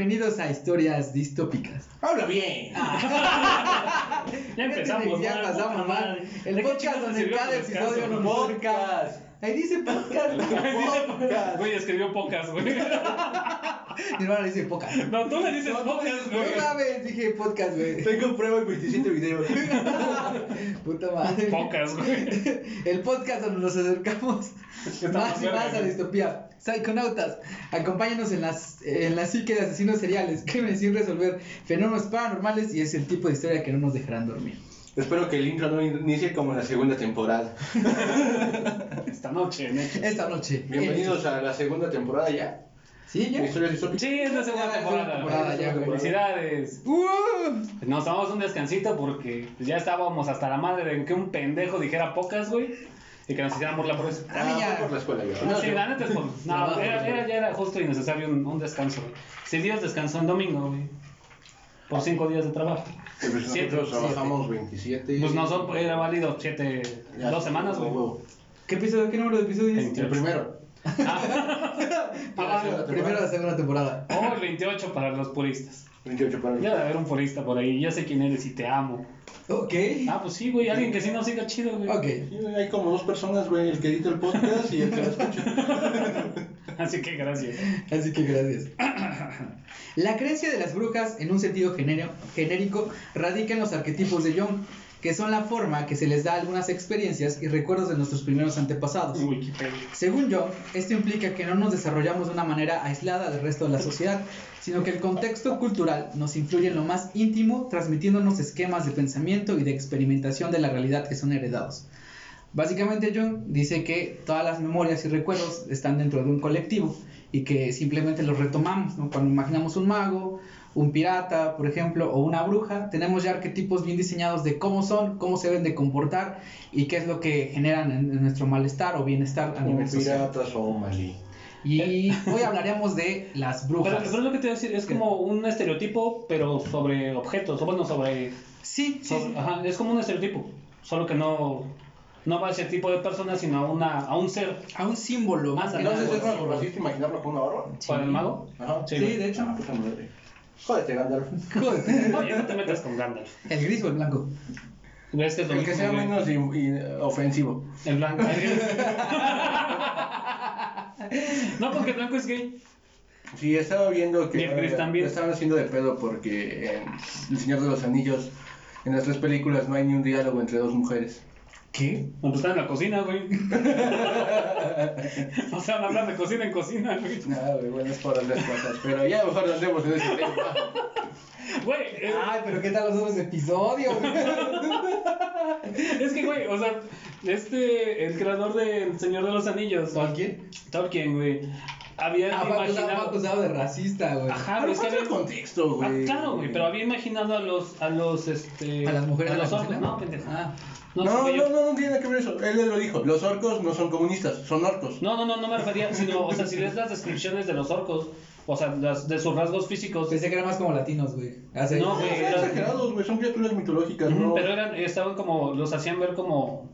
Bienvenidos a Historias Distópicas. Habla bien. Ya empezamos. Ya mal, pasamos mal. El ¿De qué podcast donde cada tu descanso, güey? nos Podcast. Ahí dice podcast. Podcast. Güey, escribió pocas, güey. Mi hermano dice podcast. No, tú le dices No, pocas, güey. No mames, dije podcast, güey. Tengo prueba en 27 videos. Puta madre. Pocas, güey. El podcast donde nos acercamos Está más y más a la distopía. Psychonautas, acompáñanos en, las, en la psique de asesinos seriales, crímenes sin resolver, fenómenos paranormales y es el tipo de historia que no nos dejarán dormir. Espero que el intro no inicie como en la segunda temporada. Esta noche, ¿no? Esta noche. Bienvenidos a la segunda temporada ya. ¿Sí, ya? Historias. Sí, es la segunda es la temporada. temporada, ya, güey. Felicidades. ¡Uh! Nos tomamos un descansito porque ya estábamos hasta la madre de que un pendejo dijera pocas, güey. Y que nos hiciéramos burla por eso. Ah, ya. fue por la escuela ya. No, sí, la neta es por... No, No, era, era- ya era justo y necesario un, un descanso, güey. Si Dios descansó en domingo, güey. Por cinco días de trabajo. Pues Siete, nosotros trabajamos 27. Pues nosotros era válido siete, Ya, dos semanas, güey. ¿Qué episodio, qué número de episodio es? Veinte. El primero. Ah, Ah, primero temporada. la segunda temporada. o el 28 para los puristas. 28 para Ya debe haber un purista por ahí, ya sé quién eres y te amo. Ok. Ah, pues sí, güey, alguien que sí nos siga chido, güey. Ok. Sí, Hay como dos personas, güey, el que edita el podcast y el que lo escucha. Así que gracias. Así que gracias. La creencia de las brujas, en un sentido genérico, radica en los arquetipos de Jung, que son la forma que se les da a algunas experiencias y recuerdos de nuestros primeros antepasados. Wikipedia. Según Jung, esto implica que no nos desarrollamos de una manera aislada del resto de la sociedad, sino que el contexto cultural nos influye en lo más íntimo, transmitiéndonos esquemas de pensamiento y de experimentación de la realidad que son heredados. Básicamente Jung dice que todas las memorias y recuerdos están dentro de un colectivo y que simplemente los retomamos, ¿no? Cuando imaginamos un mago, un pirata, por ejemplo, o una bruja, tenemos ya arquetipos bien diseñados de cómo son, cómo se deben de comportar y qué es lo que generan en, en nuestro malestar o bienestar a Un nivel social. pirata Somali. Y hoy hablaremos de las Pero, brujas. pero lo que te voy a decir es como un estereotipo, pero sobre objetos, o bueno, sobre... Sí, sí, sobre- sí. Ajá, es como un estereotipo, solo que no, no va a ese tipo de persona, sino a, una, a un ser. A un símbolo más Ándale, nada. Entonces es racista imaginarlo con una barba. Sí. ¿Para el mago? Ajá. Sí, de hecho. Ah, puta madre. Jódete, Gandalf. Joder. Oye, no te metas con Gandalf. El gris o el blanco. Es que es lo El que sea menos y- y ofensivo. El blanco. no, porque el blanco es gay. Sí, estaba viendo que Y el Chris también. me estaban haciendo de pedo porque en El Señor de los Anillos, en las tres películas, no hay ni un diálogo entre dos mujeres. ¿Qué? Cuando están en la cocina, güey. o sea, van a hablar de cocina en cocina, güey. Nada, güey, bueno, es por las cosas. Pero ya mejor nos andemos en ese tema. Güey, eh, Ay, pero ¿qué tal los otros episodios? es que, güey, o sea, este, el creador del Señor de los Anillos, ¿Tolkien? Tolkien, güey, había Ah, fue acusado, fue imaginado. acusado de racista, güey. Ajá, Pero es que había. contexto, Ah, güey. claro, güey, pero había imaginado a los, a los, este... ¿A las mujeres a de los cocina? no, pendejo. Ah. No, No, no, no, no, tiene nada que ver eso. Él lo dijo. Los orcos no son comunistas, son orcos. No, no, no, no me refería, sino, o sea, si lees las descripciones de los orcos, o sea, las, de sus rasgos físicos, Pensé que eran más como latinos, güey. Hace- No, No, güey, son era- exagerados, güey, son criaturas mitológicas, ¿no? pero eran, estaban como, los hacían ver como,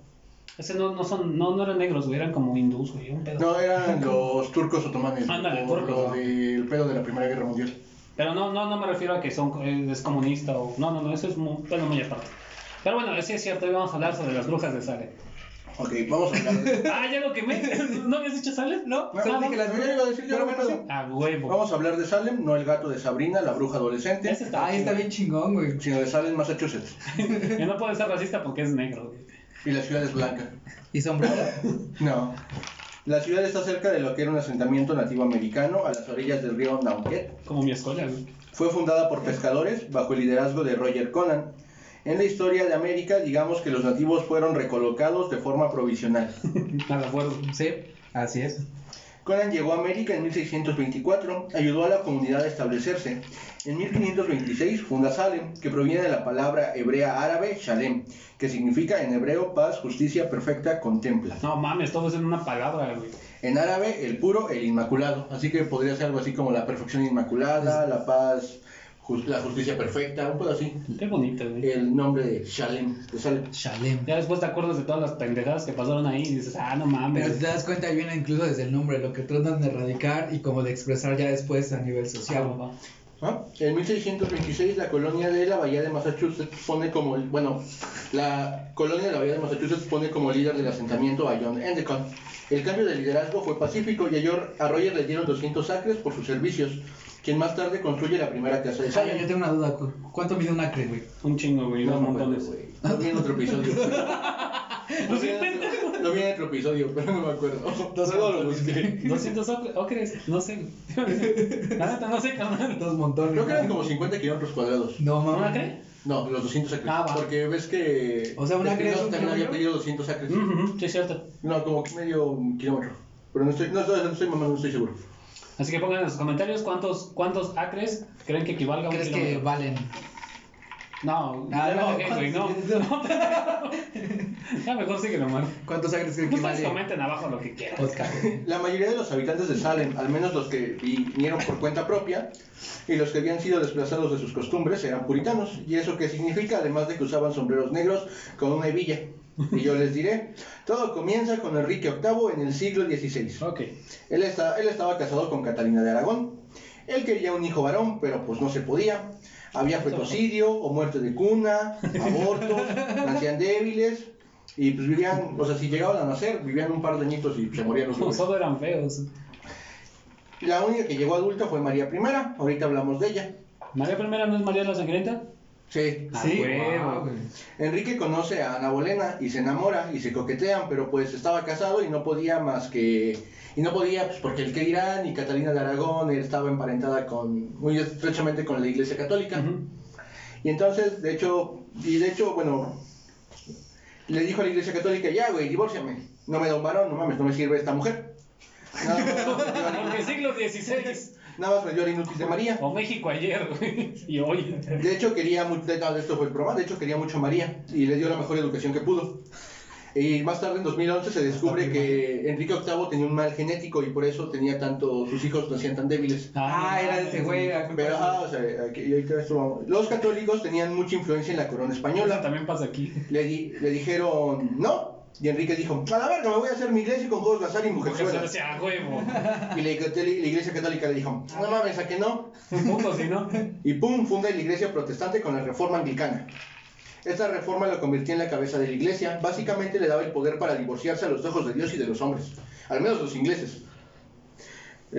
ese no, no son, no, no eran negros, güey, eran como hindús, güey, un pedo. No, eran los turcos otomanes. Ándale, por turcos, lo ¿no? del pedo de la Primera Guerra Mundial. Pero no, no, no me refiero a que son, eh, es comunista o, no, no, no, eso es muy, bueno, muy aparte. Pero bueno, sí es cierto, hoy vamos a hablar sobre las brujas de Salem. Ok, vamos a hablar de... Ah, ya lo quemé, ¿no habías dicho Salem? No, No, no, dije las ya iba a decir, ya Pero no me bueno. A huevo. Vamos a hablar de Salem, no el gato de Sabrina, la bruja adolescente, Ese está Ay, está bien chingón, güey. sino de Salem, Massachusetts. Y no puede ser racista porque es negro, güey. Y la ciudad es blanca. ¿Y sombrero? No. La ciudad está cerca de lo que era un asentamiento nativo americano a las orillas del río Nauquet. Como mi escuela, güey. Fue fundada por pescadores bajo el liderazgo de Roger Conan. En la historia de América, digamos que los nativos fueron recolocados de forma provisional. Nada acuerdo. Sí, así es. Conan llegó a América en 1624, ayudó a la comunidad a establecerse. En 1526 funda Salem, que proviene de la palabra hebrea árabe Shalem, que significa en hebreo paz, justicia perfecta, contempla. No mames, todo es en una palabra, güey. En árabe, el puro, el inmaculado. Así que podría ser algo así como la perfección inmaculada, la paz, la justicia perfecta, un poco así. Qué bonito, güey. El nombre de Shalem, de Salem. Shalem. Ya después te acuerdas de todas las pendejadas que pasaron ahí y dices, ah, no mames. Pero te das cuenta, ahí viene incluso desde el nombre, lo que tratan de erradicar y como de expresar ya después a nivel Ah, social. va. ¿Ah? En 1626 la colonia de la Bahía de Massachusetts pone como, bueno, la colonia de la Bahía de Massachusetts pone como líder del asentamiento a John Endicott. El cambio de liderazgo fue pacífico y a Roger le dieron 200 acres por sus servicios, quien más tarde construye la primera casa de Ah, yo Salem. tengo una duda. ¿cu- ¿Cuánto mide un acre, güey? Un chingo, güey, No, dos me acuerdo, montones. güey. Lo vi en otro episodio. Lo vi en- Lo vi en otro episodio, pero no me acuerdo. Dos Luego lo busqué. 200 ocre- ocres, no sé. Neta, no sé, carnal. Dos montones. Creo que eran como 50 kilómetros cuadrados. No, ¿Un mames. acre? No, los 200 acres. Ah, va. Porque ves que. O sea, un acre es un también había pedido 200 acres. Sí, es cierto. No, como que medio kilómetro. Pero no estoy, no, estoy- no estoy mamando, no estoy seguro. Así que pongan en los comentarios cuántos, cuántos acres creen que equivalga a un ¿Crees que valen? No, Ah, no, no, no, güey, no. Ya mejor sigue nomás. ¿Cuántos acres creen que Ustedes comenten abajo lo que quieran. Podcast. La mayoría de los habitantes de Salem, al menos los que vinieron por cuenta propia y los que habían sido desplazados de sus costumbres, eran puritanos. ¿Y eso qué significa? Además de que usaban sombreros negros con una hebilla. Y yo les diré, todo comienza con Enrique VIII en el siglo XVI. Él, está, él estaba casado con Catalina de Aragón. Él quería un hijo varón, pero pues no se podía. Había fetocidio o muerte de cuna, abortos, nacían débiles y pues vivían, o sea, si llegaban a nacer, vivían un par de añitos y se morían los bebés. Solo eran feos. La única que llegó adulta fue María I, ahorita hablamos de ella. ¿María Primera no es María la Sangrienta? Sí. Ah, Sí, güey. Enrique conoce a Ana Bolena y se enamora y se coquetean, pero pues estaba casado y no podía más que... Y no podía, pues porque el que dirán y Catalina de Aragón él estaba emparentada con, muy estrechamente con la Iglesia Católica. Y entonces, de hecho, y de hecho, bueno, le dijo a la Iglesia Católica, ya, güey, divórciame. No me da un varón, no mames, no me sirve esta mujer. Al Porque inútil- siglo XVI. Nada más me dio al inútil de María. O México ayer, güey. Y hoy. De hecho, quería mucho, de, no, de esto fue el de hecho quería mucho a María y le dio la mejor educación que pudo. Y más tarde, en 2011, se descubre que Enrique VIII tenía un mal genético y por eso tenía tanto, sus hijos nacían tan débiles. Ah, era de ese güey. ah, Pero, ajá, o sea, aquí, esto vamos. Los católicos tenían mucha influencia en la corona Eso española. también pasa aquí. Le, di- le dijeron no. Y Enrique dijo, a la verga, me voy a hacer mi iglesia con juegos de azar y mujerzuelas. decía a huevo. Y la, la iglesia católica le dijo, no mames, ¿a que no? Punto, si no. Y pum, funda la iglesia protestante con la reforma anglicana. Esta reforma lo convirtió en la cabeza de la iglesia. Básicamente le daba el poder para divorciarse a los ojos de Dios y de los hombres. Al menos los ingleses.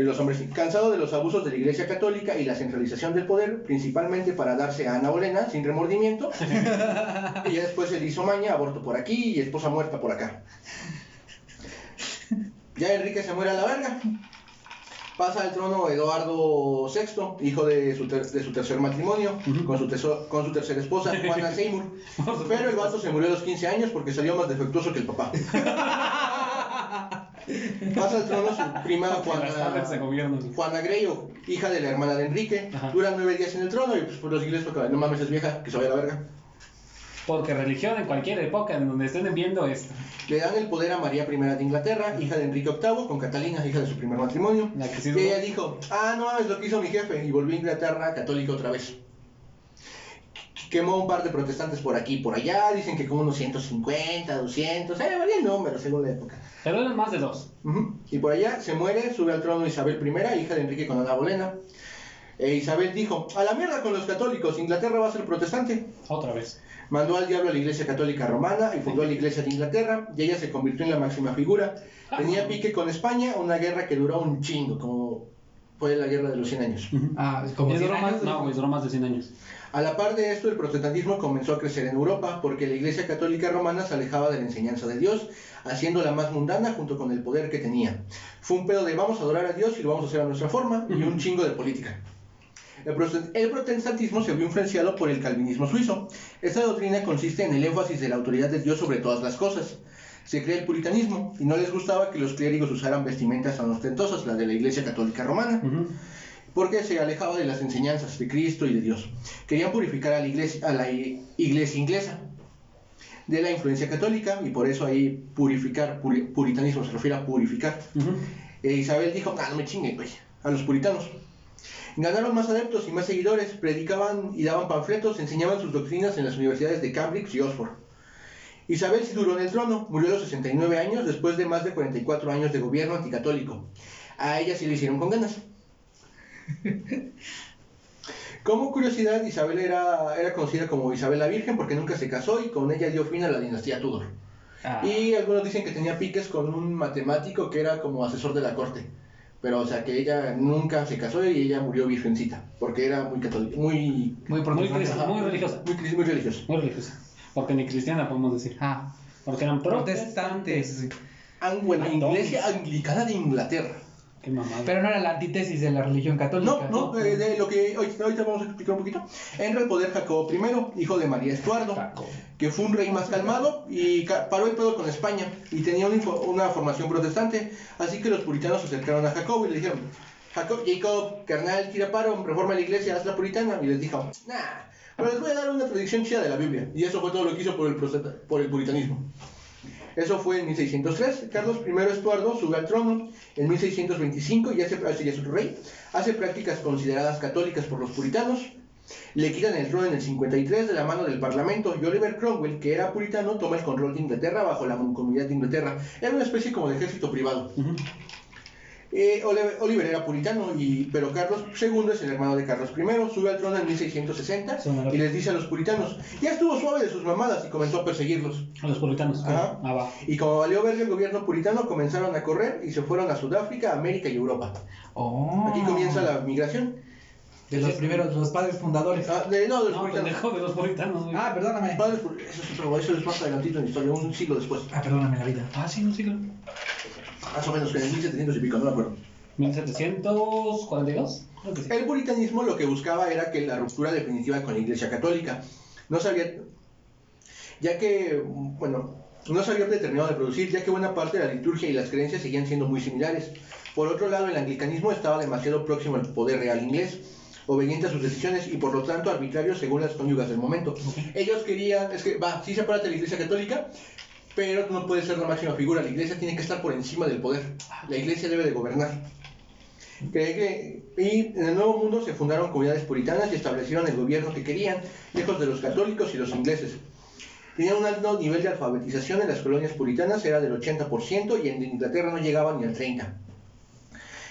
Los hombres, cansado de los abusos de la iglesia católica y la centralización del poder, principalmente para darse a Ana Bolena sin remordimiento. y ya después se le hizo maña, aborto por aquí y esposa muerta por acá. Ya Enrique se muere a la verga. Pasa al trono Eduardo VI, hijo de su, ter- de su tercer matrimonio, con, su con su tercera esposa, Juana Seymour. Pero el vato se murió a los 15 años porque salió más defectuoso que el papá. Pasa al trono su prima Juana. Juana Greyo, hija de la hermana de Enrique. Ajá. Duran nueve días en el trono y pues por los ingleses toca, no mames, es vieja, que se vaya a la verga. Porque religión en cualquier época en donde estén viendo esto. Le dan el poder a María I de Inglaterra, hija de Enrique VIII, con Catalina, hija de su primer matrimonio. La que sí Y ella dijo, ah, no mames, lo que hizo mi jefe, y volvió a Inglaterra católica otra vez. Quemó un par de protestantes por aquí y por allá, dicen que como unos 150, 200, eh, varía el número según la época. Pero eran más de dos. Ujú. Y por allá se muere, sube al trono Isabel I, hija de Enrique con Ana Bolena. E Isabel dijo, a la mierda con los católicos, Inglaterra va a ser protestante. Otra vez. Mandó al diablo a la Iglesia Católica Romana y fundó la Iglesia de Inglaterra y ella se convirtió en la máxima figura. Tenía pique con España, una guerra que duró un chingo, como fue la guerra de los 100 años. Ah, como ¿Y 100 duró más? años. No, duró más de 100 años. A la par de esto, el protestantismo comenzó a crecer en Europa porque la Iglesia Católica Romana se alejaba de la enseñanza de Dios, haciéndola más mundana junto con el poder que tenía. Fue un pedo de vamos a adorar a Dios y lo vamos a hacer a nuestra forma y un chingo de política. El prote- el protestantismo se vio influenciado por el calvinismo suizo. Esta doctrina consiste en el énfasis de la autoridad de Dios sobre todas las cosas. Se crea el puritanismo y no les gustaba que los clérigos usaran vestimentas tan ostentosas, la de la Iglesia Católica Romana. Porque se alejaba de las enseñanzas de Cristo y de Dios. Querían purificar a la iglesia, a la i- iglesia inglesa de la influencia católica y por eso ahí purificar, puri- puritanismo se refiere a purificar. Ujú. E Isabel dijo, ah, no me chinguen, güey, a los puritanos. Ganaron más adeptos y más seguidores, predicaban y daban panfletos, enseñaban sus doctrinas en las universidades de Cambridge y Oxford. Isabel sí duró en el trono, murió a los 69 años después de más de 44 años de gobierno anticatólico. A ella sí le hicieron con ganas. Como curiosidad, Isabel era, era conocida como Isabel la Virgen porque nunca se casó y con ella dio fin a la dinastía Tudor. Ah. Y algunos dicen que tenía piques con un matemático que era como asesor de la corte. Pero, o sea, que ella nunca se casó y ella murió virgencita, porque era muy católica, muy, Muy Muy, religiosa. muy, religiosa. Muy religiosa. Porque ni cristiana podemos decir. Ah, Porque eran protestantes. Ang- bueno, Iglesia Anglicana de Inglaterra. Qué mamada. Pero no era la antítesis de la religión católica. No, no, eh, de lo que ahorita, ahorita vamos a explicar un poquito. Entra al poder Jacobo I, hijo de María Estuardo, Jacobo. que fue un rey más calmado y ca- paró el pedo con España y tenía una, una formación protestante. Así que los puritanos se acercaron a Jacobo y le dijeron: Jacob, Jacob, carnal, tira paro, reforma la iglesia, haz la puritana. Y les dijo: Nah, pero les voy a dar una tradición chida de la Biblia. Y eso fue todo lo que hizo por el, por el puritanismo. Eso fue en 1603. Carlos I Estuardo sube al trono en 1625 y hace, ya es rey. Hace prácticas consideradas católicas por los puritanos. Le quitan el trono en el 53 de la mano del Parlamento y Oliver Cromwell, que era puritano, toma el control de Inglaterra bajo la comunidad de Inglaterra. Era una especie como de ejército privado. Eh, Oliver, era puritano, y, pero Carlos II es el hermano de Carlos I, sube al trono en 1660 Suena y les dice a los puritanos, ya estuvo suave de sus mamadas y comenzó a perseguirlos. A los puritanos. Ajá. Ah, va. Y como valió verga el gobierno puritano, comenzaron a correr y se fueron a Sudáfrica, América y Europa. Oh. Aquí comienza la migración. De los primeros, los padres fundadores. Ah, de, no, de los No, puritanos. pendejo de los puritanos, güey. Ah, perdóname. Padres eso es otro, eso es más adelantito en la historia, un siglo después. Ah, perdóname la vida. Ah, sí, sí, claro. Más o menos, que en el 1700 y pico, no me acuerdo. 1742. Creo que sí. El puritanismo lo que buscaba era que la ruptura definitiva con la Iglesia Católica. No sabía, ya que, bueno, no se había determinado de producir, ya que buena parte de la liturgia y las creencias seguían siendo muy similares. Por otro lado, el anglicanismo estaba demasiado próximo al poder real inglés, obediente a sus decisiones y por lo tanto arbitrario según las cónyugas del momento. Ellos querían, es que, va, sí sepárate de la Iglesia Católica, pero no puede ser la máxima figura. La Iglesia tiene que estar por encima del poder. La Iglesia debe de gobernar. Que, y en el Nuevo Mundo se fundaron comunidades puritanas y establecieron el gobierno que querían, lejos de los católicos y los ingleses. Tenían un alto nivel de alfabetización en las colonias puritanas, era del 80%, y en Inglaterra no llegaban ni al 30%.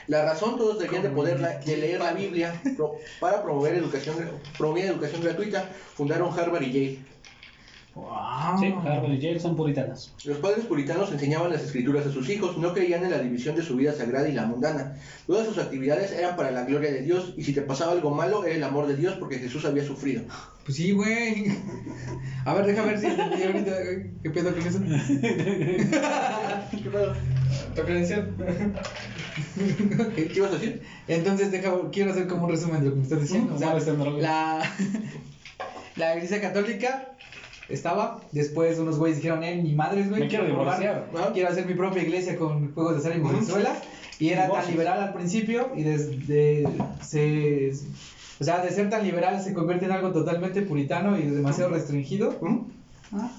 La razón, todos debían de poder de leer la Biblia para promover educación, promover educación gratuita, fundaron Harvard y Yale. Wow. Sí, Harvard y Yale son puritanas. Los padres puritanos enseñaban las escrituras a sus hijos, no creían en la división de su vida sagrada y la mundana. Todas sus actividades eran para la gloria de Dios y si te pasaba algo malo era el amor de Dios porque Jesús había sufrido. Pues sí, güey. A ver, déjame ver si entendí ahorita. ¿Qué pedo con eso? ¿Qué pedo? ¿Tu credencial? ¿Qué ibas a decir? Entonces, deja, quiero hacer como un resumen de lo que me estás diciendo. O sea, la, la iglesia católica estaba, después unos güeyes dijeron, eh, mi madre es güey. Me quiero probar- divorciar. Ajá. Quiero hacer mi propia iglesia con juegos de azar Ujú. Venezuela. Y era tan liberal al principio y desde se... O sea, de ser tan liberal se convierte en algo totalmente puritano y demasiado restringido. Ah,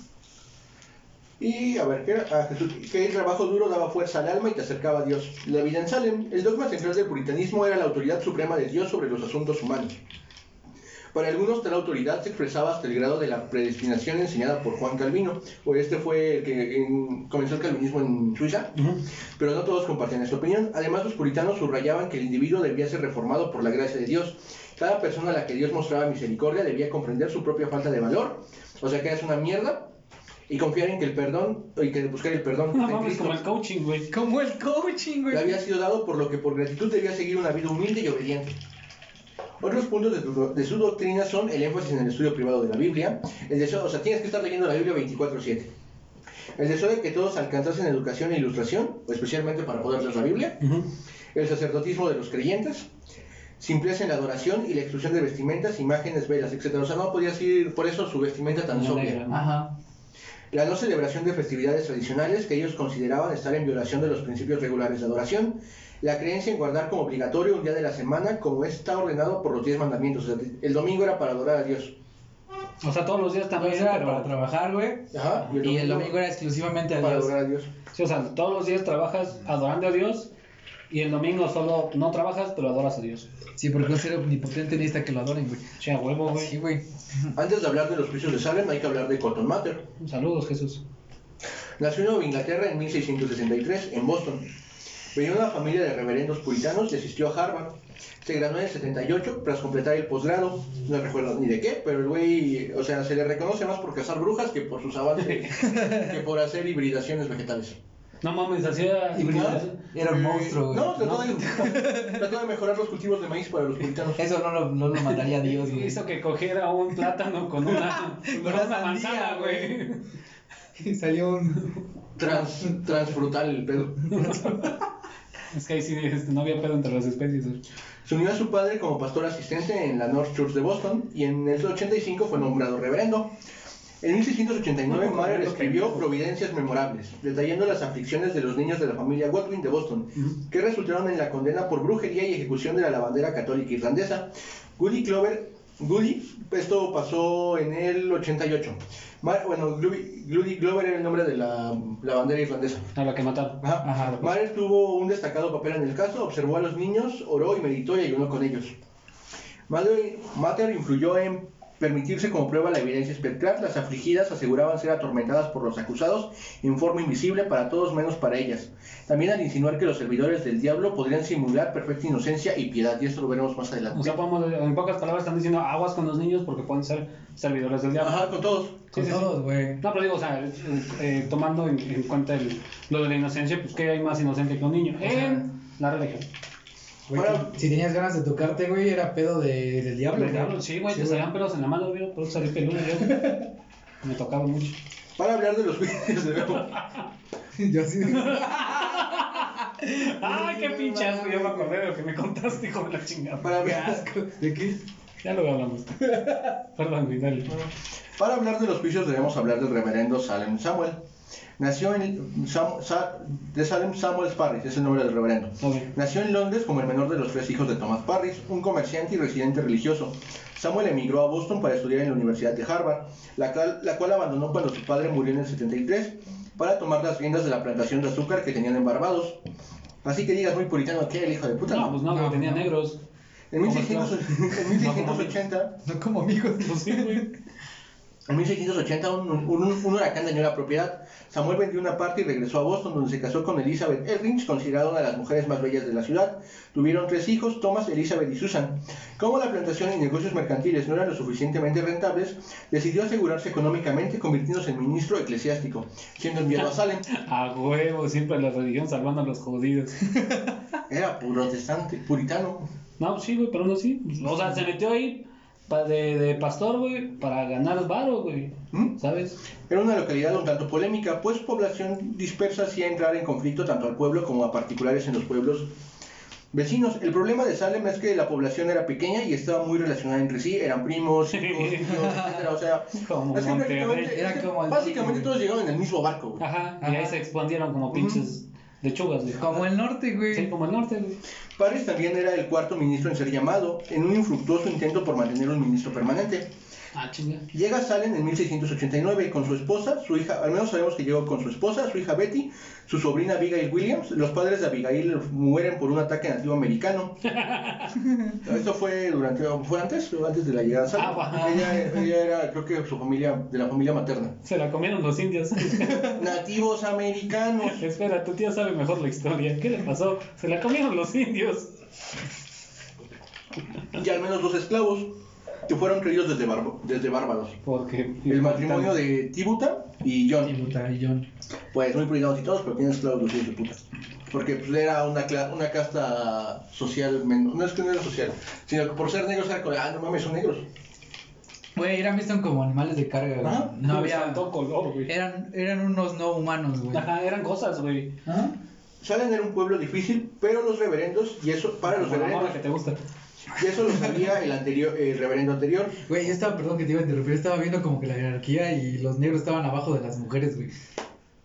Y a ver, ¿qué, era? Ah, Jesús, que el trabajo duro daba fuerza al alma y te acercaba a Dios. La vida en Salem, el dogma central del puritanismo era la autoridad suprema de Dios sobre los asuntos humanos. Para algunos tal autoridad se expresaba hasta el grado de la predestinación enseñada por Juan Calvino, o este fue el que en- comenzó el calvinismo en Suiza, pero no todos compartían esta opinión. Además, los puritanos subrayaban que el individuo debía ser reformado por la gracia de Dios. Cada persona a la que Dios mostraba misericordia debía comprender su propia falta de valor, o sea que eres una mierda, y confiar en que el perdón, y que buscar el perdón No mames, como el coaching, güey. como el coaching, güey. le había sido dado, por lo que por gratitud debía seguir una vida humilde y obediente. Otros puntos de, tu- de su doctrina son el énfasis en el estudio privado de la Biblia, el deseo, o sea, tienes que estar leyendo la Biblia 24/7. El deseo de que todos alcanzasen educación e ilustración, especialmente para poder leer la Biblia. El sacerdotismo de los creyentes. Simpleza en la adoración y la exclusión de vestimentas, imágenes, velas, etc. O sea, no podías ir por eso su vestimenta tan sobria. Ajá. La no celebración de festividades tradicionales que ellos consideraban estar en violación de los principios regulares de adoración. La creencia en guardar como obligatorio un día de la semana como está ordenado por los diez mandamientos. O sea, el domingo era para adorar a Dios. O sea, todos los días también, era pero... para trabajar, güey. Ajá. Y el domingo era exclusivamente a para Dios. adorar a Dios. Sí, o sea, todos los días trabajas adorando a Dios y el domingo solo no trabajas, pero adoras a Dios. Sí, porque un ser omnipotente necesita que lo adoren, güey. Che, a huevo, güey. Sí, güey. Antes de hablar de los juicios de Salem, hay que hablar de Cotton Mather. Saludos, Jesús. Nació en Nueva Inglaterra en 1663, en Boston. Venía de una familia de reverendos puritanos y asistió a Harvard. Se graduó en el 78 tras completar el posgrado. No recuerdo ni de qué, pero el güey, o sea, se le reconoce más por cazar brujas que por sus avances, que por hacer hibridaciones vegetales. No mames, hacía hibridación. Era un monstruo, güey. No, trató, No. De, trató de mejorar los cultivos de maíz para los puritanos. Eso no lo, no lo mandaría Dios, güey. Hizo que cogiera un plátano con una, con una una sandía, manzana, güey. Y salió un. Trans, transfrutal el pedo. Es que ahí sí no había pedo entre las especies. Se unió a su padre como pastor asistente en la North Church de Boston y en el 85 fue nombrado reverendo. En 1689 Mayer escribió Providencias Memorables, detallando las aflicciones de los niños de la familia Godwin de Boston, que resultaron en la condena por brujería y ejecución de la lavandera católica irlandesa. Goody Clover, Goody, esto pasó en el 88. Ma- bueno, Gludy Glover era el nombre de la lavandera irlandesa. A la que mataron. Ajá. Ajá. Tuvo un destacado papel en el caso, observó a los niños, oró y meditó y ayunó con ellos. Mater influyó en permitirse como prueba la evidencia espectral. Las afligidas aseguraban ser atormentadas por los acusados en forma invisible para todos menos para ellas. También al insinuar que los servidores del diablo podrían simular perfecta inocencia y piedad, y esto lo veremos más adelante. O sea, podemos, en pocas palabras están diciendo aguas con los niños porque pueden ser servidores del diablo. Ajá, con todos. Con Sí, sí, sí. todos, güey. No, pero digo, o sea, eh, eh, tomando en, en cuenta el- lo de la inocencia, pues que hay más inocente que un niño en la religión. Güey, Bueno. si tenías ganas de tocarte, güey, era pedo de, del diablo. El diablo, sí, güey, te salían pelos en la mano, güey, por eso salí peludo yo. Me tocaba mucho. Para hablar de los vídeos de Bebo. Yo así. Ay, qué pinche asco, ya me acordé de lo que me contaste, hijo de la chingada. Para Qué hablar, asco. ¿De qué? Ya luego hablamos. Perdón, güey, dale. Para hablar de los juicios debemos hablar del reverendo Salem Samuel. Nació en Sam- Sa- de Salem Samuel Parris, es el nombre del reverendo. Nació en Londres como el menor de los tres hijos de Thomas Parris, un comerciante y residente religioso. Samuel emigró a Boston para estudiar en la Universidad de Harvard, la cual, la cual abandonó cuando su padre murió en el 73 para tomar las riendas de la plantación de azúcar que tenían en Barbados. Así que digas muy puritano que el hijo de puta. No, pues no, No, tenía no. negros. En, 1600 en 1680 No como amigos. Pues sí, güey. En 1680 un, un- un huracán dañó la propiedad. Samuel vendió una parte y regresó a Boston, donde se casó con Elizabeth Eldridge, considerada una de las mujeres más bellas de la ciudad. Tuvieron tres hijos, Thomas, Elizabeth y Susan. Como la plantación y negocios mercantiles no eran lo suficientemente rentables, decidió asegurarse económicamente convirtiéndose en ministro eclesiástico, siendo enviado a Salem. A huevo, siempre la religión salvando a los jodidos. Era protestante, puritano. No, sí, güey, pero no sí. O sea, se metió ahí de, de pastor, güey, para ganar varo, güey. ¿Mm? ¿Sabes? Era una localidad un tanto polémica, pues su población dispersa hacía entrar en conflicto tanto al pueblo como a particulares en los pueblos vecinos. El problema de Salem es que la población era pequeña y estaba muy relacionada entre sí, eran primos, hijos, tíos, etcétera, o sea, Como es que Monterrey. prácticamente- Era es que como el- básicamente todos llegaron en el mismo barco. güey. Ajá, y Ajá. ahí se expandieron como pinches lechugas, güey. Como el norte, güey. Sí, como el norte, güey. Paris también era el cuarto ministro en ser llamado, en un infructuoso intento por mantener un ministro permanente. Ah, chinga. Llega Salem en 1689 con su esposa, su hija, al menos sabemos que llegó con su esposa, su hija Betty, su sobrina Abigail Williams. Los padres de Abigail mueren por un ataque nativo americano. Eso fue durante, fue antes, antes de la llegada de Salem. Ah, ella era, creo que su familia, de la familia materna. Se la comieron los indios. Nativos americanos. Espera, tu tía sabe mejor la historia. ¿Qué le pasó? Se la comieron los indios. Y al menos dos esclavos que fueron traídos desde, Barbo- desde Barbados. Porque. El matrimonio de Tibuta y John. Y puta, y John. Pues muy puritanos y todos, pero tienen esclavos los hijos de puta. Porque pues, era una, una casta social, no es que no era social, sino que por ser negros era como, ah, no mames, son negros. Güey, eran vistos como animales de carga, güey. Ajá. No había. color, güey. Eran, eran unos no humanos, güey. Ajá, eran cosas, güey. ¿Ah? Salen era un pueblo difícil, pero los reverendos, y eso, para los Como la morra reverendos, que te gusta. Y eso lo sabía el anterior, el reverendo anterior. Güey, yo estaba, perdón que te iba a interrumpir, estaba viendo como que la jerarquía y los negros estaban abajo de las mujeres, güey.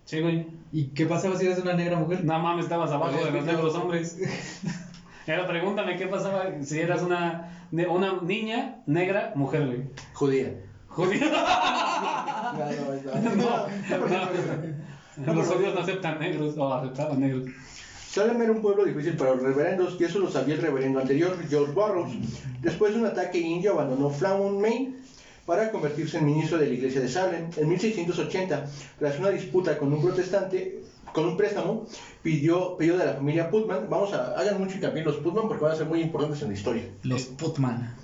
Sí, güey. ¿Y qué pasaba si eras una negra mujer? No mames, estabas abajo Pues, de los negros hombres. Pero pregúntame qué pasaba si eras una, una niña negra mujer, güey. Judía. Judía. No, no, no, no, no. Los judíos no aceptan negros o aceptaban negros. Salem era un pueblo difícil para los reverendos y eso lo sabía el reverendo anterior, George Burroughs. Después de un ataque indio abandonó Falmouth, Maine para convertirse en ministro de la iglesia de Salem. En 1680, tras una disputa con un protestante, con un préstamo, pidió, pidió de la familia Putman, vamos a, hagan mucho hincapié en los Putman porque van a ser muy importantes en la historia. Los Putman.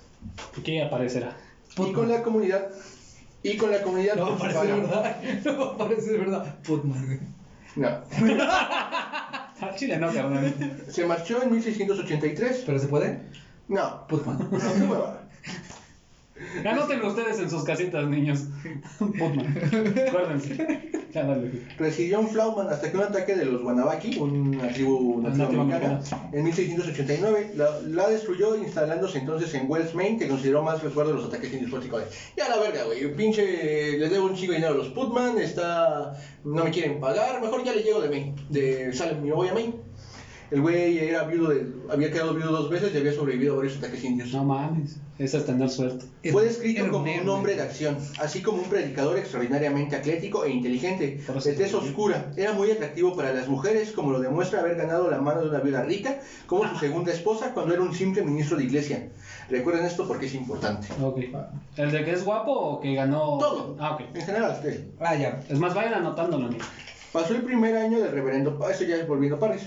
¿Qué aparecerá? Y con la comunidad, y con la comunidad No parece verdad. No parece verdad. Putman, güey. No. Ah, Chile no, carnal. Se marchó en 1683. ¿Pero se puede? No, Putman. no, qué hueva. Anótenlo ustedes en sus casitas, niños. Putman. Acuérdense. Ya, dale. Residió en Flauman hasta que un ataque de los Wanabaki, una tribu en 1689, la, la destruyó instalándose entonces en Wells, Maine, que consideró más resguardo de los ataques indios. De, Ya la verga, güey, pinche, les debo un chico de dinero a los Putman, está, no me quieren pagar, mejor ya le llego de Maine, de Salem, me voy a Maine. El güey era viudo de, había quedado viudo dos veces y había sobrevivido a varios ataques indios. No mames. Eso es tener suerte. Fue descrito como un hombre de acción, así como un predicador extraordinariamente atlético e inteligente, de tez oscura. Era muy atractivo para las mujeres, como lo demuestra haber ganado la mano de una viuda rica, como su segunda esposa cuando era un simple ministro de iglesia. Recuerden esto porque es importante. Ok. ¿El de que es guapo o que ganó? Todo. Ah, ok. En general, sí. Ah, ya. Es más, vayan anotándolo, amigos. Pasó el primer año del reverendo, eso ya es volviendo a Parris.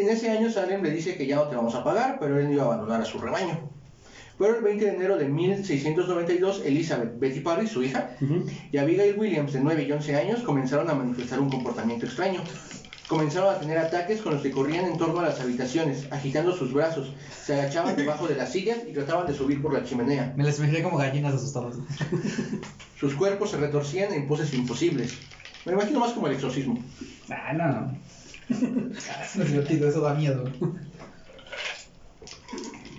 En ese año Salem le dice que ya no te vamos a pagar, pero él no iba a abandonar a su rebaño. Pero el 20 de enero de 1692, Elizabeth Betty Parris, su hija, y Abigail Williams, de 9 y 11 años, comenzaron a manifestar un comportamiento extraño. Comenzaron a tener ataques con los que corrían en torno a las habitaciones, agitando sus brazos, se agachaban debajo de las sillas y trataban de subir por la chimenea. Me las imaginé como gallinas asustadas. Sus cuerpos se retorcían en poses imposibles. Me imagino más como el exorcismo. Ah. No es divertido, eso da miedo.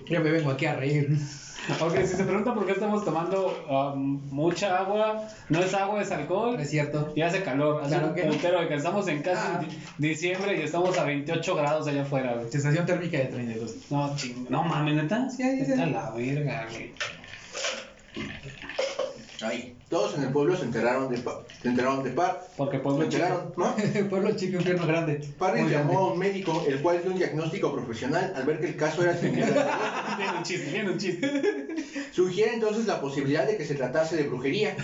Yo me vengo aquí a reír. Ok, si se preguntan por qué estamos tomando um, mucha agua, no es agua, es alcohol. Es cierto. Y hace calor, hace Claro un que de que estamos en casi Ah. di- diciembre y estamos a 28 grados allá afuera, güey. Sensación térmica de 32. No, ching, no mames, neta. Sí, ahí. Está la verga, güey. Ahí. Todos en el pueblo se enteraron de, pa- se enteraron de par. Porque Se pueblo chico. enteraron, ¿no? Pueblo chico, infierno grande. Parris Muy llamó grande. a un médico, el cual dio un diagnóstico profesional al ver que el caso era similar Tiene un chiste, tiene un chiste. Sugiere entonces la posibilidad de que se tratase de brujería.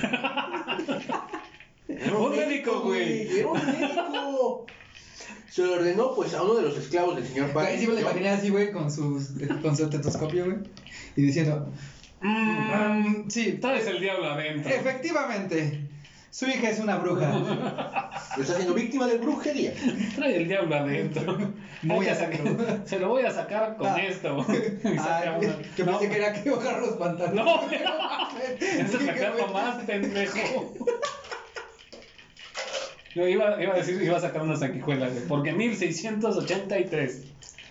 Era Un médico, güey. Era un médico. Se lo ordenó pues a uno de los esclavos del señor Ahí Parris. sí me lo imaginé así, güey, con, sus, con su estetoscopio, güey. Y diciendo, "Mm, sí, Traes el diablo adentro. efectivamente, su hija es una bruja. Lo está siendo víctima de brujería. Trae el diablo adentro. Que adentro. sacar- Se lo voy a sacar con Ah. esto. Ah, yo No, pensé que era que bajar los pantalones. No, Eso es que sacarlo me- más, pendejo. Yo iba, iba a decir, iba a sacar una sanguijuela, porque 1683.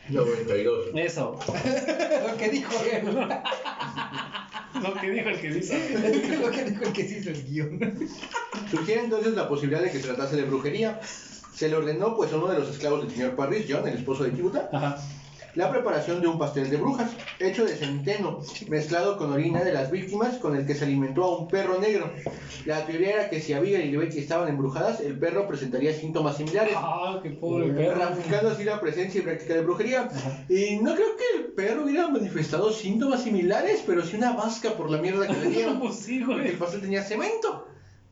92. Eso, Lo que dijo él. Lo que dijo el que. Es que lo que dijo el que se hizo el guion. Sugiere entonces la posibilidad de que se tratase de brujería. Se le ordenó pues a uno de los esclavos del señor Parris, John, el esposo de Kibuta, Ajá. La preparación de un pastel de brujas, hecho de centeno, mezclado con orina de las víctimas, con el que se alimentó a un perro negro. La teoría era que si Abigail y Betty estaban embrujadas, el perro presentaría síntomas similares, Ah, qué pobre perro. ramificando así la presencia y práctica de brujería. Y no creo que el perro hubiera manifestado síntomas similares, pero sí una vasca por la mierda que le dieron. Pues sí, Porque el güey. pastel tenía cemento.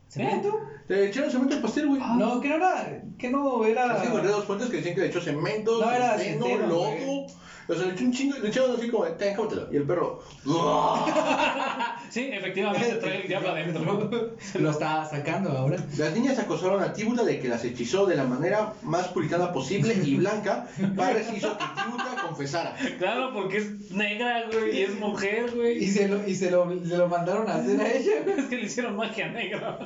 ¿Cemento? Le echaron cemento al pastel, güey. No, que no era. Que no era. Así encontré dos fuentes que decían que le echó cemento, No, era centeno, lodo. O sea, le echó un chingo, le echaron así como, ten, cómetelo. Y el perro, Sí, efectivamente trae el diablo adentro. Lo está sacando ahora. Las niñas acusaron a Tíbuta de que las hechizó de la manera más puritana posible y blanca. Padres hizo que Tíbuta confesara. Claro, porque es negra, güey, y es mujer, Y güey. se lo, y se lo, se lo mandaron a hacer a ella. Es que le hicieron magia negra.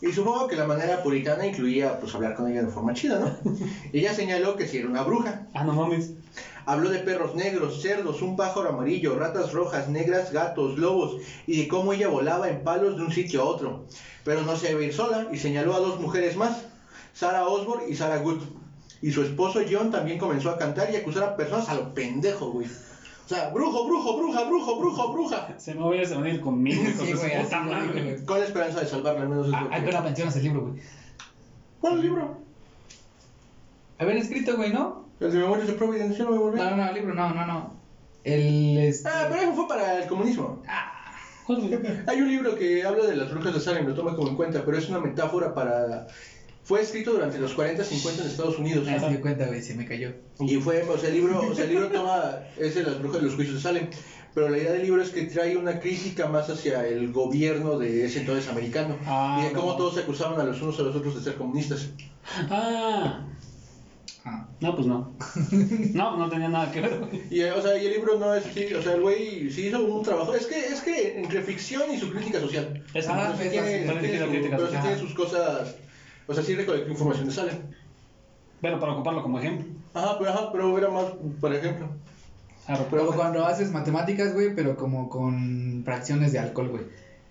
Y supongo que la manera puritana incluía pues hablar con ella de forma chida, ¿no? Ella señaló que si era una bruja. Ah, no mames. Habló de perros negros, cerdos, un pájaro amarillo, ratas rojas, negras, gatos, lobos y de cómo ella volaba en palos de un sitio a otro. Pero no se iba a ir sola y señaló a dos mujeres más, Sarah Osborne y Sarah Good. Y su esposo John también comenzó a cantar y acusar a personas a lo pendejo, güey. O sea, brujo, brujo, bruja, brujo, brujo, bruja. Se me voy a venir conmigo, Sí, güey, así güey. Con la esperanza de salvarla, al menos es Ah, lo que- Hay que no mencionas el libro, güey. ¿Cuál libro? Haber escrito, güey, ¿no? El de Memorias de Providence, yo no me volví. No, no, no, el libro, no, no, no. El. Este... Ah, pero eso fue para el comunismo. ¿Cuál, güey? Hay un libro que habla de las brujas de Salem, lo toma como en cuenta, pero es una metáfora para Fue escrito durante los 40, 50 en Estados Unidos. Ah, se dio cuenta, güey, se me cayó. Y fue, o sea, el libro, o sea, el libro toma, es de las brujas de los juicios de Salem, pero la idea del libro es que trae una crítica más hacia el gobierno de ese entonces americano Ah, y de cómo no. todos se acusaban a los unos a los otros de ser comunistas. Ah, Ah. no, pues no. No, no tenía nada que ver. Y, o sea, y el libro no es así, o sea, el güey sí hizo un trabajo, es que, es que entre ficción y su crítica social. Es Ah, Pero sí tiene, su- crítica pero sí tiene sus cosas, o sea, sí recolectó información de Salem. Pero para ocuparlo como ejemplo. Ajá, pero, ajá, pero era más, por ejemplo. Ah, Pero cuando haces matemáticas, güey, pero como con fracciones de alcohol, güey.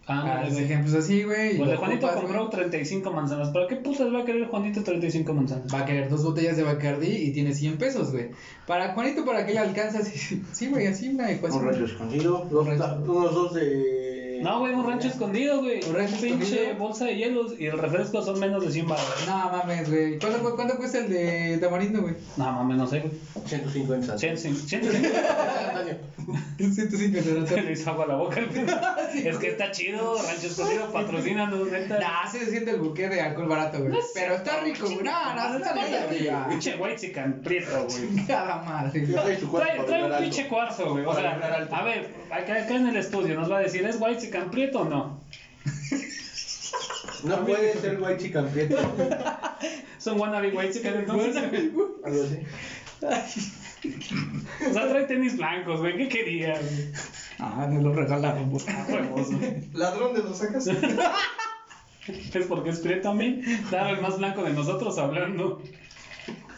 Ah, Haces güey. ejemplos así, güey. Pues el Juanito ocupas, compró güey. 35 manzanas. ¿Para qué putas va a querer Juanito 35 manzanas? Va a querer dos botellas de Bacardi y tiene 100 pesos, güey. Para Juanito, ¿para qué le alcanza? Sí, sí, güey, así una Un ecuación. dos, rancho. ta- unos dos de... No, güey, un rancho escondido, güey. Un rancho pinche escondido. bolsa de hielos y el refresco son menos de 100 baros. No mames, güey. ¿Cuánto, cu- ¿Cuánto cuesta el de tamarindo, güey? No, mames, no sé, güey. 150. 105. 105. Antonio. 150 Le hizo agua a la boca. Es que está chido, rancho escondido, patrocínanos, neta. Nah, se siente el buque de alcohol barato, güey. Pero está rico, güey. No, no, está rico, güey. Pinche white chican prieto, güey. Cada madre. Trae Trae, un pinche cuarzo, güey. O sea, a ver, acá, acá en el estudio nos va a decir, ¿es white chican prieto o no? No puede ser guay chican prieto. Son wannabe white chican entonces. Algo así. O sea, trae tenis blancos, güey. ¿Qué querías? Ah, me lo regalaron. Ah, huevos, güey. ¿Ladrón de los sacas? Es porque es prieto a mí. Claro, el más blanco de nosotros hablando.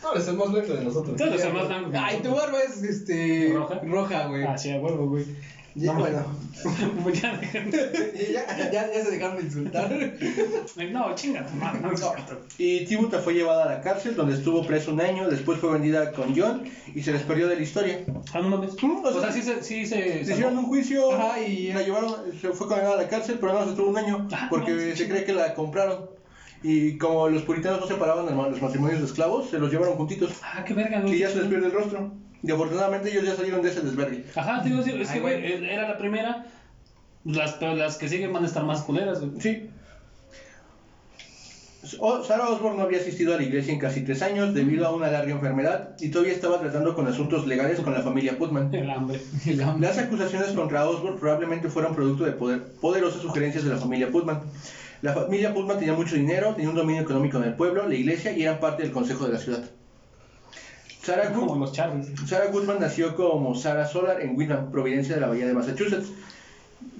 No, eres el más blanco de nosotros. Claro, es el más blanco. de Ay, tu barba es, este... ¿Roja? Roja, güey. Ah, sí, a huevo, güey. Ya, No, bueno. Ya Ya, ya, se dejaron de insultar. No, chinga tu madre, no. Y Tibuta fue llevada a la cárcel, donde estuvo preso un año. Después fue vendida con John y se les perdió de la historia. Ah, no mames. Mm, o O sea, sí se. Sí se. Se hicieron un juicio Ajá, y- la llevaron, se fue condenada a la cárcel, pero no se estuvo un año Ah, porque no, se cree que la compraron. Y como los puritanos no separaban los matrimonios de esclavos, se los llevaron juntitos. Ah, qué verga, güey. Y ya se les pierde el rostro. Y afortunadamente ellos ya salieron de ese desvergue. Ajá, te digo, sí, es Ay, que, güey, güey. era la primera. Las, pero las que siguen van a estar más culeras, güey. Sí. O- Sarah Osborne no había asistido a la iglesia en casi tres años debido a una larga enfermedad y todavía estaba tratando con asuntos legales con la familia Putman. El hambre. El hambre. Las acusaciones contra Osborne probablemente fueron producto de poder- poderosas sugerencias de la familia Putman. La familia Putman tenía mucho dinero, tenía un dominio económico en el pueblo, la iglesia y eran parte del consejo de la ciudad. Sarah, Good- Como los Charlies. Sarah Goodman nació como Sarah Solar en Windham, Providencia de la Bahía de Massachusetts.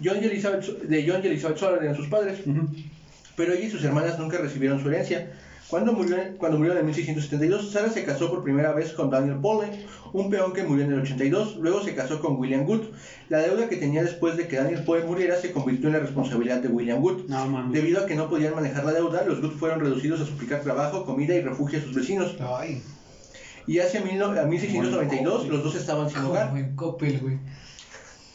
John y Elizabeth, de John y Elizabeth Solar eran sus padres, pero ella y sus hermanas nunca recibieron su herencia. Cuando murió, cuando murió en 1672, Sarah se casó por primera vez con Daniel Pole, un peón que murió en el 82. Luego se casó con William Good. La deuda que tenía después de que Daniel Poe muriera se convirtió en la responsabilidad de William Good. No. Debido a que no podían manejar la deuda, los Good fueron reducidos a suplicar trabajo, comida y refugio a sus vecinos. Ay, Y hacia mil no- a 1692 los dos estaban sin hogar. Coppel, güey.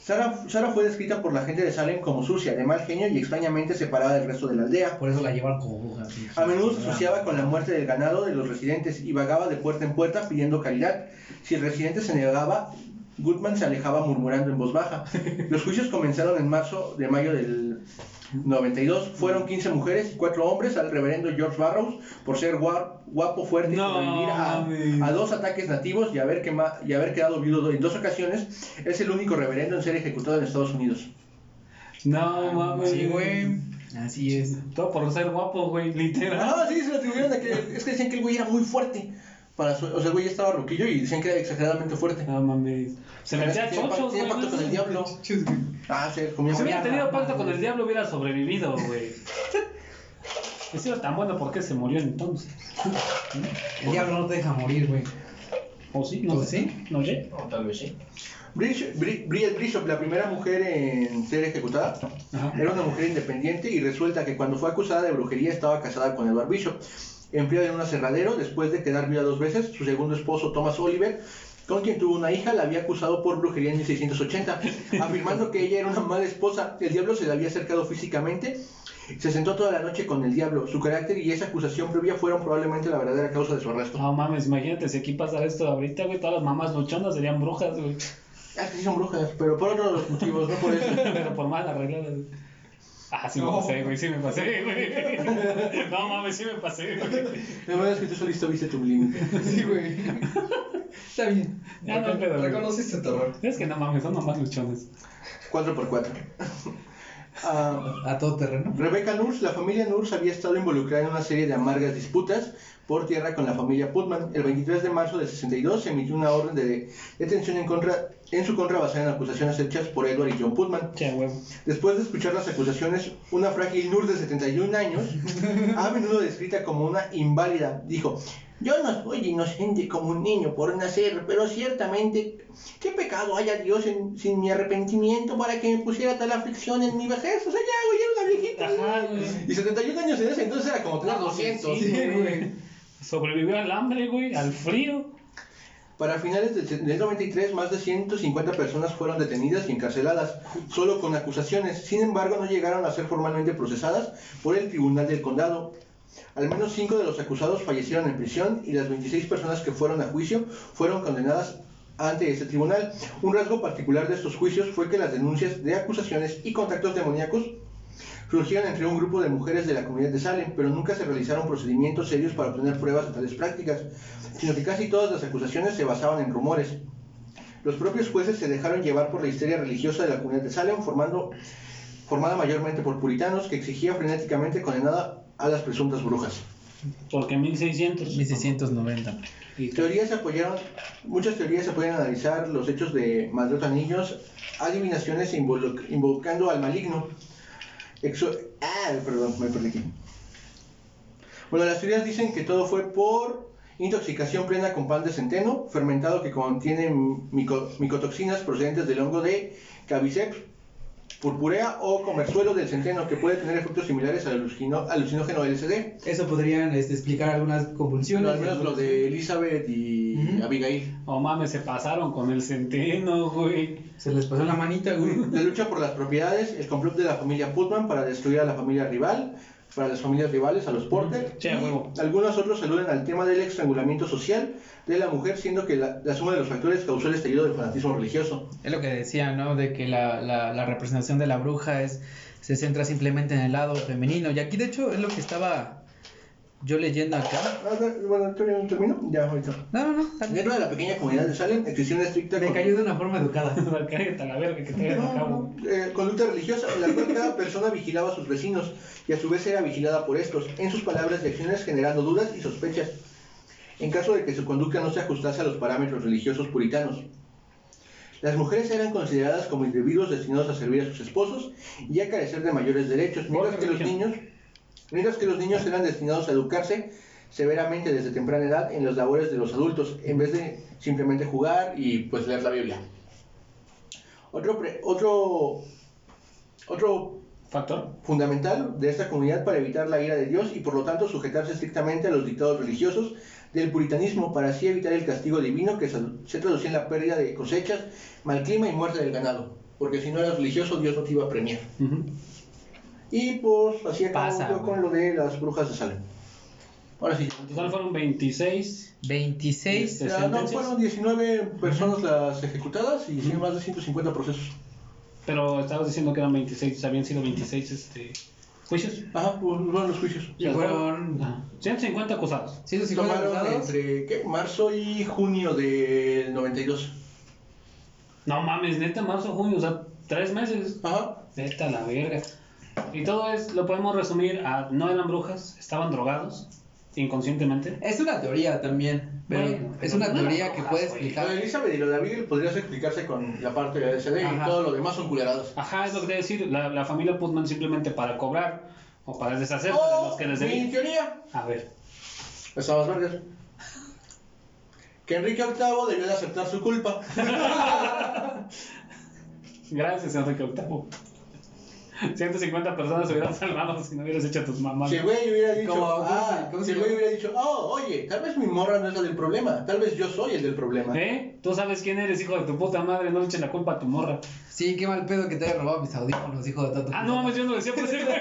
Sara, Sara fue descrita por la gente de Salem como sucia, de mal genio y extrañamente separada del resto de la aldea. Por eso la llevan como bruja. A menudo se asociaba con la muerte del ganado de los residentes y vagaba de puerta en puerta pidiendo caridad. Si el residente se negaba, Goodman se alejaba murmurando en voz baja. Los juicios comenzaron en marzo de mayo del 92. Fueron 15 mujeres y 4 hombres al reverendo George Barrows por ser gua- guapo, fuerte y No, sobrevivir a, a dos ataques nativos y haber, quema- y haber quedado viudo en dos ocasiones. Es el único reverendo en ser ejecutado en Estados Unidos. No mames. Sí, güey. Así es. Todo por ser guapo, güey, literal. Ah, sí, se lo atribuyeron a que. Es que decían que el güey era muy fuerte. Para su- o sea, el güey ya estaba roquillo y decían que era exageradamente fuerte. No mames. Se metía chochos, güey. pacto con el diablo. Ah, sí, comía Si hubiera tenido pacto con el diablo, hubiera sobrevivido, güey. Ha sido tan bueno porque se murió entonces. El diablo no te deja morir, güey. ¿O sí? No ¿O sé. sí? No sé. O tal vez sí. Bridget Bri- Bridget Bishop, la primera mujer en ser ejecutada, Ajá. era una mujer independiente y resulta que cuando fue acusada de brujería estaba casada con Edward Bishop, empleado en un aserradero después de quedar viuda dos veces. Su segundo esposo, Thomas Oliver, con quien tuvo una hija, la había acusado por brujería en 1680, afirmando que ella era una mala esposa. El diablo se le había acercado físicamente. Se sentó toda la noche con el diablo. Su carácter y esa acusación previa fueron probablemente la verdadera causa de su arresto. No mames, imagínate si aquí pasara esto ahorita, güey. Todas las mamás luchonas serían brujas, güey. Ah, sí son brujas, pero por otros motivos, no por eso. Pero por mal arregladas. Ah, sí me No. pasé, güey, sí me pasé, güey. No mames, sí me pasé, güey. La verdad es que tú solito viste tu límite. Sí, güey. Está bien. Ya no hay pedo, güey. Reconociste tu error. Es que no mames, son nomás luchones. 4x4. Ah, A todo terreno. Rebecca Nurs, la familia Nurs había estado involucrada en una serie de amargas disputas por tierra con la familia Putman. El 23 de marzo de 62 se emitió una orden de detención en, contra, en su contra basada en acusaciones hechas por Edward y John Putman. Después de escuchar las acusaciones, una frágil Nur de 71 años, a menudo descrita como una inválida, dijo, yo no soy inocente como un niño por nacer, pero ciertamente, ¿qué pecado haya Dios en- sin mi arrepentimiento para que me pusiera tal aflicción en mi vejez? O sea, ya, güey, era una viejita. Ajá. Y 71 años en ese entonces era como tener 200. Sí, güey. Sobrevivió al hambre, güey, al frío. Para finales del del 93, más de 150 personas fueron detenidas y encarceladas, solo con acusaciones. Sin embargo, no llegaron a ser formalmente procesadas por el Tribunal del Condado. Al menos 5 de los acusados fallecieron en prisión y las 26 personas que fueron a juicio fueron condenadas ante este tribunal. Un rasgo particular de estos juicios fue que las denuncias de acusaciones y contactos demoníacos surgieron entre un grupo de mujeres de la comunidad de Salem, pero nunca se realizaron procedimientos serios para obtener pruebas de tales prácticas, sino que casi todas las acusaciones se basaban en rumores. Los propios jueces se dejaron llevar por la histeria religiosa de la comunidad de Salem, formando, formada mayormente por puritanos que exigía frenéticamente condenar a las presuntas brujas. Porque 1600. 1690. Y Teorías se apoyaron, muchas teorías se pueden analizar los hechos de maltrato a niños, adivinaciones invocando al maligno. Exo- ah, perdón, me perdí. Bueno, las teorías dicen que todo fue por intoxicación plena con pan de centeno, fermentado que contiene mico- micotoxinas procedentes del hongo de Cabiceps purpurea o comerzuelo del centeno, que puede tener efectos similares al alucino- alucinógeno LSD. Eso podrían este, explicar algunas convulsiones. No, al menos lo de Elizabeth y Ujú. Abigail. Oh mames, se pasaron con el centeno, güey. Se les pasó la manita, güey. La lucha por las propiedades, el complot de la familia Putman para destruir a la familia rival, para las familias rivales, a los Porter. Y huevo. algunos otros aluden al tema del estrangulamiento social de la mujer, siendo que la, la suma de los factores causó el estallido del fanatismo religioso. Es lo que decía, ¿no? De que la, la, la representación de la bruja es se centra simplemente en el lado femenino. Y aquí, de hecho, es lo que estaba yo leyendo acá. Ah, Bueno, ¿todavía no termino? Ya, ahorita. No, no, no. bien. Dentro de la pequeña comunidad de Salem existía una estricta Me cayó de una forma educada. Cállate a la verga que te No, cabo. no, eh, conducta religiosa en la cual cada persona vigilaba a sus vecinos y a su vez era vigilada por estos, en sus palabras y acciones generando dudas y sospechas, en caso de que su conducta no se ajustase a los parámetros religiosos puritanos. Las mujeres eran consideradas como individuos destinados a servir a sus esposos y a carecer de mayores derechos, mientras que los niños, mientras que los niños eran destinados a educarse severamente desde temprana edad en las labores de los adultos, en vez de simplemente jugar y pues leer la Biblia. Otro, pre- otro, otro Factor. fundamental de esta comunidad para evitar la ira de Dios y por lo tanto sujetarse estrictamente a los dictados religiosos del puritanismo para así evitar el castigo divino que se traducía en la pérdida de cosechas, mal clima y muerte del ganado. Porque si no eras religioso, Dios no te iba a premiar. Y pues así acabamos Pasa, yo con lo de las brujas de Salem. Ahora sí. En total fueron 26. 26. Este, Ya, no, fueron 19 personas las ejecutadas y sí, más de 150 procesos. Pero estabas diciendo que eran 26, habían sido 26 este, juicios. Ajá, pues fueron los juicios. Y fueron Ajá. 150 acusados. 150 Tomaron acusados. entre ¿qué? marzo y junio del 92. No mames, neta, marzo, junio, o sea, tres meses. Ajá. Neta, la verga. Y todo es, lo podemos resumir a no eran brujas, estaban drogados, inconscientemente. Es una teoría también, pero Bueno, es una no teoría que puede güey. Lo explicar. de Elizabeth y lo de Abigail podrías explicarse con la parte de LSD y todo lo demás son culeradas. Ajá, es lo que te decir, la, la familia Putman simplemente para cobrar o para deshacerse de Oh, los que les mi debían. teoría. A ver, Estabas vergas. Que Enrique VIII debió de aceptar su culpa. gracias Enrique VIII. 150 personas se hubieran salvado si no hubieras hecho tus mamás. Si el güey hubiera dicho, ¿Cómo- cómo ah, cómo si el güey hubiera dicho, oh, oye, tal vez mi morra no es la del problema, tal vez yo soy el del problema. ¿Eh? Tú sabes quién eres, hijo de tu puta madre, no le eches la culpa a tu morra. Sí, qué mal pedo que te haya robado mis audífonos, hijo de tanto. Ah, no mames, yo no lo decía por ese güey.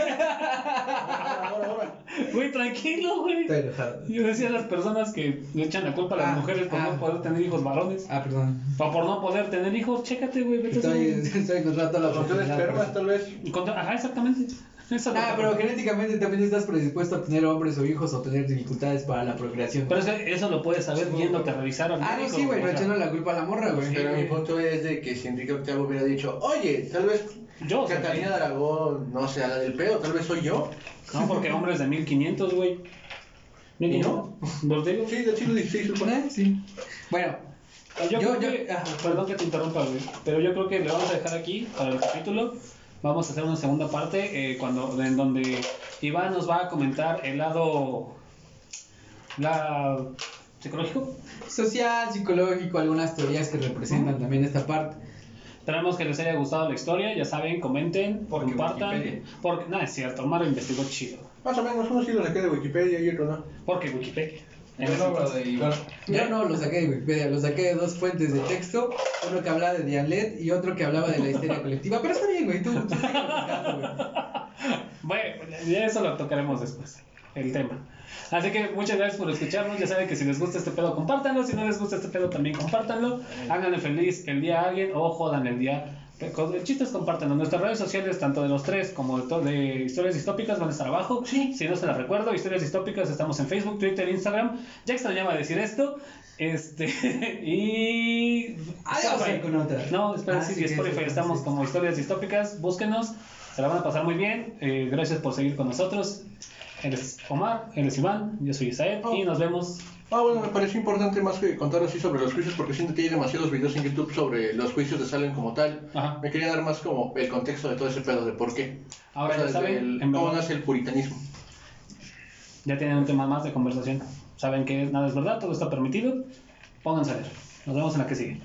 Güey, tranquilo, güey. Estoy enojado. Yo decía a las personas que le echan la culpa a las Ah, mujeres por ah. no poder tener hijos varones. Ah, perdón. O por no poder tener hijos, chécate, güey. vete Estoy, estoy encontrando la Con tres oportunidad. espermas, tal vez. Contra- Ajá, exactamente. Eso no- Ah, pero genéticamente también estás predispuesto a tener hombres o hijos o tener dificultades para la procreación. Pero eso, eso lo puedes saber viéndote a revisar al ah, no, sí, güey, no echando la culpa a la morra, güey. Pero mi punto es de que si Enrique Octavo hubiera dicho, oye, tal vez Yo, Catalina de Aragón no sea la del pedo, tal vez soy yo. No, porque hombres de 1500, güey. ¿Y no? ¿Los digo? Sí, del siglo XVI, supone. Eh, sí. Bueno, Yo, Yo- creo yo- que, perdón que te interrumpa, güey, pero yo creo que le vamos a dejar aquí para el capítulo. Vamos a hacer una segunda parte eh, cuando en donde Iván nos va a comentar el lado la psicológico. social, psicológico, algunas teorías que representan también esta parte. Esperamos que les haya gustado la historia, ya saben, comenten, Porque compartan. Wikipedia. Porque nada es cierto, Omar investigó chido. Más o menos, uno sí lo saqué de Wikipedia y otro no. Porque Wikipedia. Yo no de. Yo no lo saqué de Wikipedia, lo saqué de dos fuentes de texto, uno que hablaba de Dianlet y otro que hablaba de la histeria colectiva. Pero está bien, güey, tú, tú sigue buscando, güey. Bueno, ya eso lo tocaremos después, el tema. Así que muchas gracias por escucharnos. Ya saben que si les gusta este pedo, compártanlo. Si no les gusta este pedo, también compártanlo. Háganle feliz el día a alguien o jodan el día. El chiste es compártanlo. Nuestras redes sociales, tanto de los tres como de, de historias distópicas, van a estar abajo. Sí. Si no se las recuerdo, historias distópicas, estamos en Facebook, Twitter, Instagram. Ya extrañaba decir esto. Este. y. Adiós, Spotify. con otra. No, espera, Ah, sí, sí, Spotify eso, estamos sí. como historias distópicas. Búsquenos. Se la van a pasar muy bien. Eh, gracias por seguir con nosotros. Él es Omar, él es Iván, yo soy Isaed Oh. y nos vemos. Ah, bueno, me pareció importante más que contar así sobre los juicios porque siento que hay demasiados videos en YouTube sobre los juicios de Salem como tal. Ajá. Me quería dar más como el contexto de todo ese pedo de por qué. Ahora O sea, ya saben, el- en cómo nace el puritanismo. ya tienen un tema más de conversación. Saben que nada es verdad, todo está permitido. Pónganse a ver. Nos vemos en la que sigue.